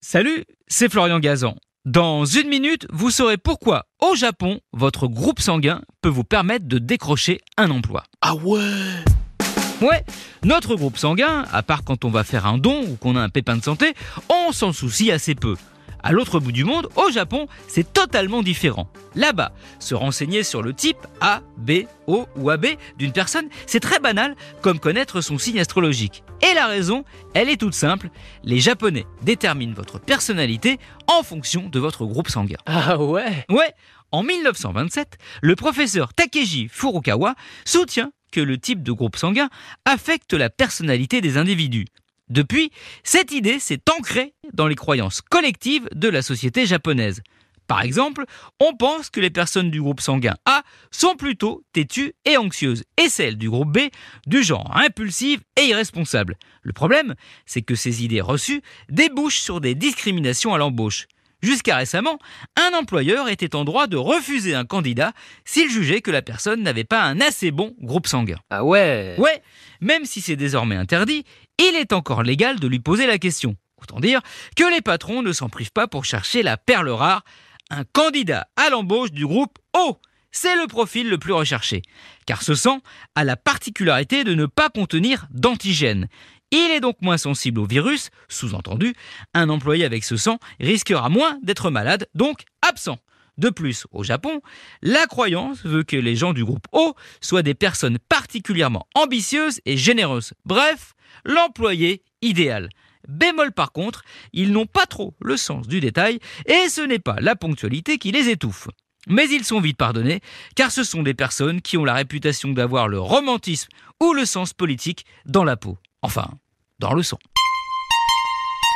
Salut, c'est Florian Gazan. Dans une minute, vous saurez pourquoi, au Japon, votre groupe sanguin peut vous permettre de décrocher un emploi. Ah ouais Ouais, notre groupe sanguin, à part quand on va faire un don ou qu'on a un pépin de santé, on s'en soucie assez peu. À l'autre bout du monde, au Japon, c'est totalement différent. Là-bas, se renseigner sur le type A, B, O ou AB d'une personne, c'est très banal comme connaître son signe astrologique. Et la raison, elle est toute simple. Les Japonais déterminent votre personnalité en fonction de votre groupe sanguin. Ah ouais? Ouais, en 1927, le professeur Takeji Furukawa soutient que le type de groupe sanguin affecte la personnalité des individus. Depuis, cette idée s'est ancrée dans les croyances collectives de la société japonaise. Par exemple, on pense que les personnes du groupe sanguin A sont plutôt têtues et anxieuses, et celles du groupe B du genre impulsive et irresponsable. Le problème, c'est que ces idées reçues débouchent sur des discriminations à l'embauche. Jusqu'à récemment, un employeur était en droit de refuser un candidat s'il jugeait que la personne n'avait pas un assez bon groupe sanguin. Ah ouais Ouais, même si c'est désormais interdit, il est encore légal de lui poser la question. Autant dire que les patrons ne s'en privent pas pour chercher la perle rare, un candidat à l'embauche du groupe O. C'est le profil le plus recherché, car ce sang a la particularité de ne pas contenir d'antigènes. Il est donc moins sensible au virus, sous-entendu, un employé avec ce sang risquera moins d'être malade, donc absent. De plus, au Japon, la croyance veut que les gens du groupe O soient des personnes particulièrement ambitieuses et généreuses. Bref, l'employé idéal. Bémol par contre, ils n'ont pas trop le sens du détail et ce n'est pas la ponctualité qui les étouffe. Mais ils sont vite pardonnés, car ce sont des personnes qui ont la réputation d'avoir le romantisme ou le sens politique dans la peau. Enfin, dans le sang.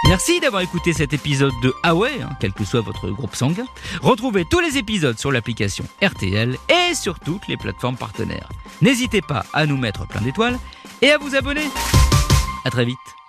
Merci d'avoir écouté cet épisode de Ah ouais, hein, quel que soit votre groupe sanguin. Retrouvez tous les épisodes sur l'application RTL et sur toutes les plateformes partenaires. N'hésitez pas à nous mettre plein d'étoiles et à vous abonner. À très vite.